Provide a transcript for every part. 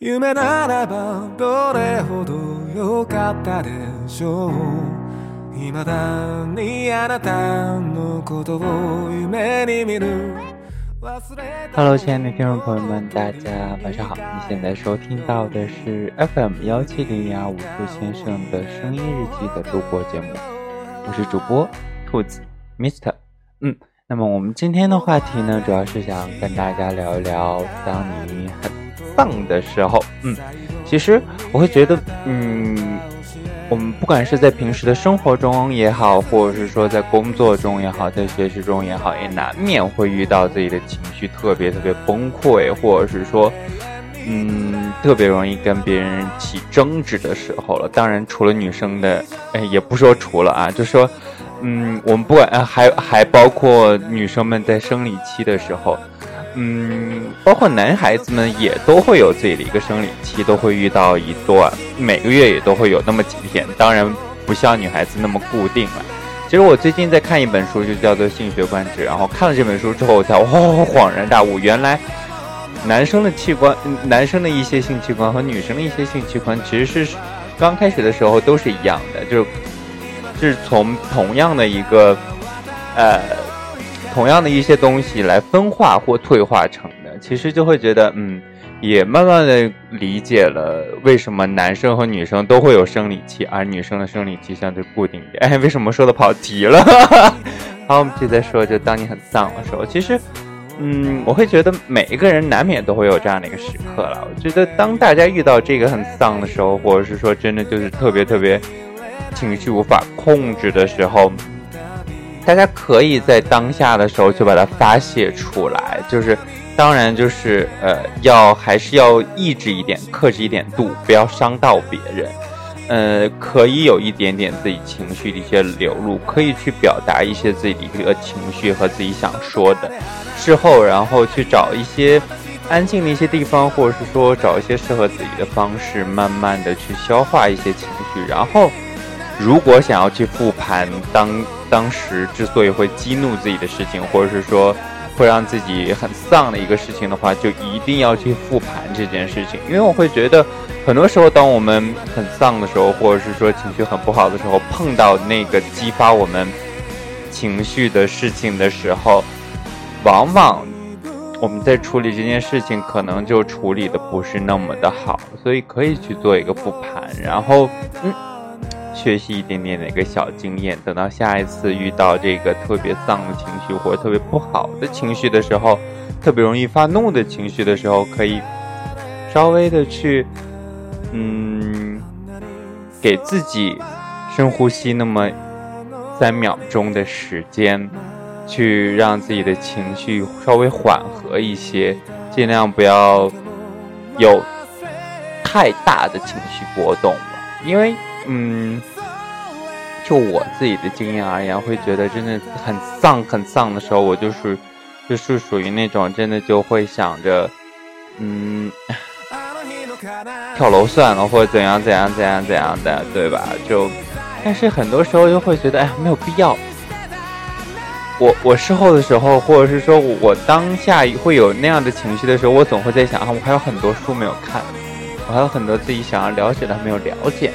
夢ならばどれほど良かったでしょう未だにあなたのことを夢に見る Hello，亲爱的听众朋友们，大家晚上好！你现在收听到的是 FM 幺七零零二五兔先生的声音日记的录播节目，我是主播兔子 Mister。嗯，那么我们今天的话题呢，主要是想跟大家聊一聊，当你很 丧的时候，嗯，其实我会觉得，嗯。我们不管是在平时的生活中也好，或者是说在工作中也好，在学习中也好，也难免会遇到自己的情绪特别特别崩溃，或者是说，嗯，特别容易跟别人起争执的时候了。当然，除了女生的，哎，也不说除了啊，就说，嗯，我们不管，还还包括女生们在生理期的时候。嗯，包括男孩子们也都会有自己的一个生理期，都会遇到一段，每个月也都会有那么几天。当然，不像女孩子那么固定了。其实我最近在看一本书，就叫做《性学观止》，然后看了这本书之后，我才哇恍然大悟，原来男生的器官、男生的一些性器官和女生的一些性器官其实是刚开始的时候都是一样的，就是是从同样的一个呃。同样的一些东西来分化或退化成的，其实就会觉得，嗯，也慢慢的理解了为什么男生和女生都会有生理期，而女生的生理期相对固定一点。哎，为什么说的跑题了？好，我们接着说，就当你很丧的时候，其实，嗯，我会觉得每一个人难免都会有这样的一个时刻了。我觉得当大家遇到这个很丧的时候，或者是说真的就是特别特别情绪无法控制的时候。大家可以在当下的时候就把它发泄出来，就是当然就是呃要还是要抑制一点，克制一点度，不要伤到别人。呃，可以有一点点自己情绪的一些流露，可以去表达一些自己的一个情绪和自己想说的。事后然后去找一些安静的一些地方，或者是说找一些适合自己的方式，慢慢的去消化一些情绪，然后。如果想要去复盘当当时之所以会激怒自己的事情，或者是说会让自己很丧的一个事情的话，就一定要去复盘这件事情。因为我会觉得，很多时候当我们很丧的时候，或者是说情绪很不好的时候，碰到那个激发我们情绪的事情的时候，往往我们在处理这件事情，可能就处理的不是那么的好。所以可以去做一个复盘，然后嗯。学习一点点的一个小经验，等到下一次遇到这个特别丧的情绪或者特别不好的情绪的时候，特别容易发怒的情绪的时候，可以稍微的去，嗯，给自己深呼吸那么三秒钟的时间，去让自己的情绪稍微缓和一些，尽量不要有太大的情绪波动因为。嗯，就我自己的经验而言，会觉得真的很丧、很丧的时候，我就是，就是属于那种真的就会想着，嗯，跳楼算了，或者怎样怎样怎样怎样的，对吧？就，但是很多时候又会觉得，哎呀，没有必要。我我事后的时候，或者是说我当下会有那样的情绪的时候，我总会在想啊，我还有很多书没有看，我还有很多自己想要了解的还没有了解。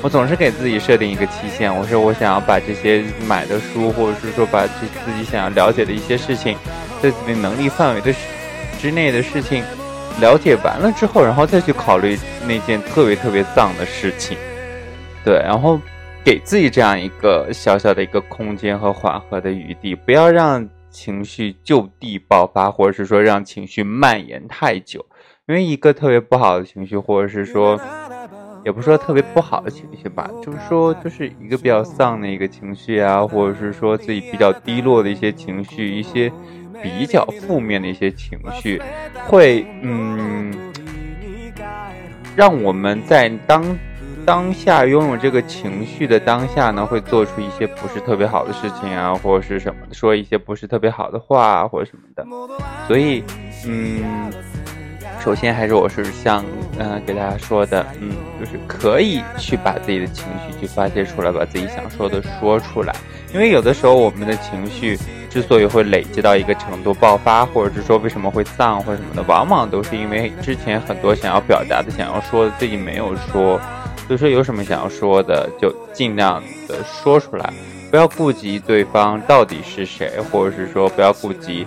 我总是给自己设定一个期限，我说我想要把这些买的书，或者是说把这自己想要了解的一些事情，在自己能力范围的之内的事情了解完了之后，然后再去考虑那件特别特别脏的事情。对，然后给自己这样一个小小的一个空间和缓和的余地，不要让情绪就地爆发，或者是说让情绪蔓延太久，因为一个特别不好的情绪，或者是说。也不是说特别不好的情绪吧，就是说，就是一个比较丧的一个情绪啊，或者是说自己比较低落的一些情绪，一些比较负面的一些情绪，会嗯，让我们在当当下拥有这个情绪的当下呢，会做出一些不是特别好的事情啊，或者是什么，说一些不是特别好的话或者什么的，所以嗯。首先还是我是想，嗯，给大家说的，嗯，就是可以去把自己的情绪去发泄出来，把自己想说的说出来。因为有的时候我们的情绪之所以会累积到一个程度爆发，或者是说为什么会丧或者什么的，往往都是因为之前很多想要表达的、想要说的自己没有说。所以说有什么想要说的，就尽量的说出来，不要顾及对方到底是谁，或者是说不要顾及。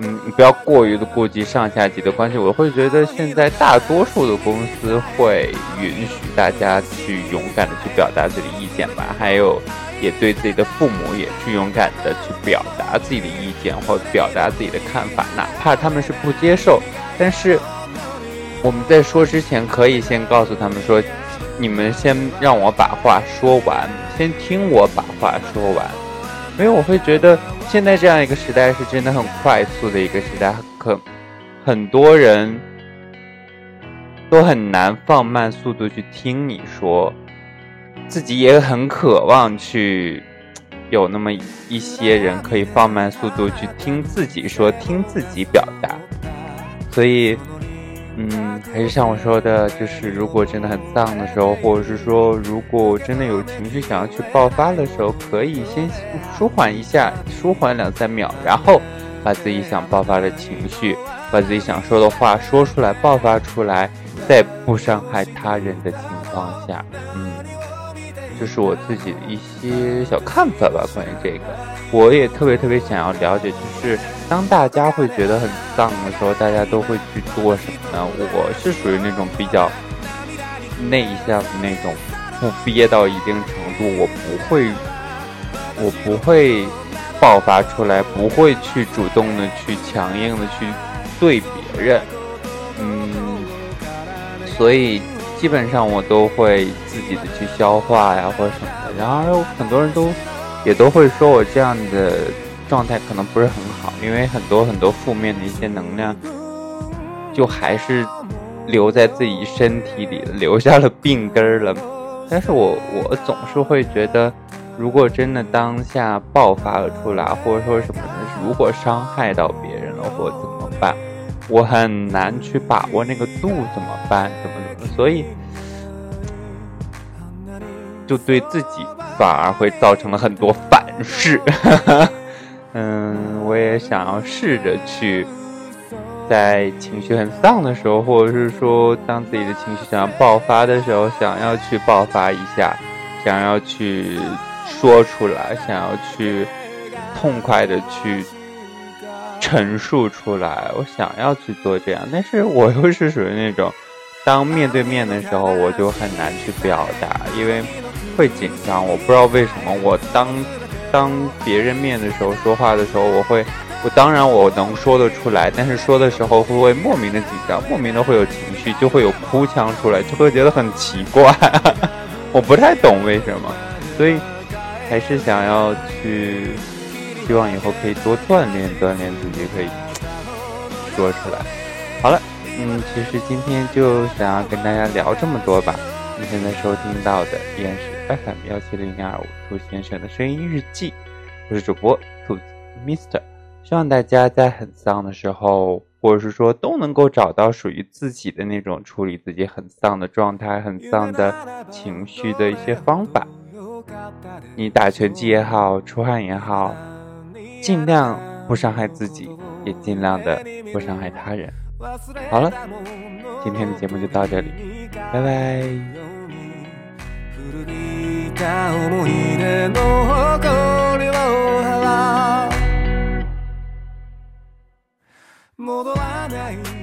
嗯，不要过于的顾及上下级的关系。我会觉得现在大多数的公司会允许大家去勇敢的去表达自己的意见吧，还有也对自己的父母也去勇敢的去表达自己的意见或表达自己的看法，哪怕他们是不接受，但是我们在说之前可以先告诉他们说，你们先让我把话说完，先听我把话说完，因为我会觉得。现在这样一个时代是真的很快速的一个时代，可很多人都很难放慢速度去听你说，自己也很渴望去有那么一些人可以放慢速度去听自己说，听自己表达，所以。嗯，还是像我说的，就是如果真的很丧的时候，或者是说如果真的有情绪想要去爆发的时候，可以先舒缓一下，舒缓两三秒，然后把自己想爆发的情绪，把自己想说的话说出来，爆发出来，在不伤害他人的情况下，嗯，这是我自己的一些小看法吧，关于这个，我也特别特别想要了解，就是。当大家会觉得很丧的时候，大家都会去做什么呢？我是属于那种比较内向的那种，不憋到一定程度，我不会，我不会爆发出来，不会去主动的去强硬的去对别人，嗯，所以基本上我都会自己的去消化呀，或者什么的。然而很多人都也都会说我这样的。状态可能不是很好，因为很多很多负面的一些能量，就还是留在自己身体里，留下了病根儿了。但是我我总是会觉得，如果真的当下爆发了出来，或者说什么的，如果伤害到别人了，或怎么办？我很难去把握那个度，怎么办？怎么怎么？所以就对自己反而会造成了很多反噬。嗯，我也想要试着去，在情绪很丧的时候，或者是说当自己的情绪想要爆发的时候，想要去爆发一下，想要去说出来，想要去痛快的去陈述出来，我想要去做这样，但是我又是属于那种，当面对面的时候，我就很难去表达，因为会紧张，我不知道为什么，我当。当别人面的时候说话的时候，我会，我当然我能说得出来，但是说的时候会不会莫名的紧张，莫名的会有情绪，就会有哭腔出来，就会觉得很奇怪，我不太懂为什么，所以还是想要去，希望以后可以多锻炼锻炼自己，可以说出来。好了，嗯，其实今天就想要跟大家聊这么多吧。你现在收听到的依然是。FM 幺七零点二五兔先生的声音日记，我是主播兔子 Mister，希望大家在很丧的时候，或者是说都能够找到属于自己的那种处理自己很丧的状态、很丧的情绪的一些方法。你打拳击也好，出汗也好，尽量不伤害自己，也尽量的不伤害他人。好了，今天的节目就到这里，拜拜。た思い出の誇りを払う戻らない。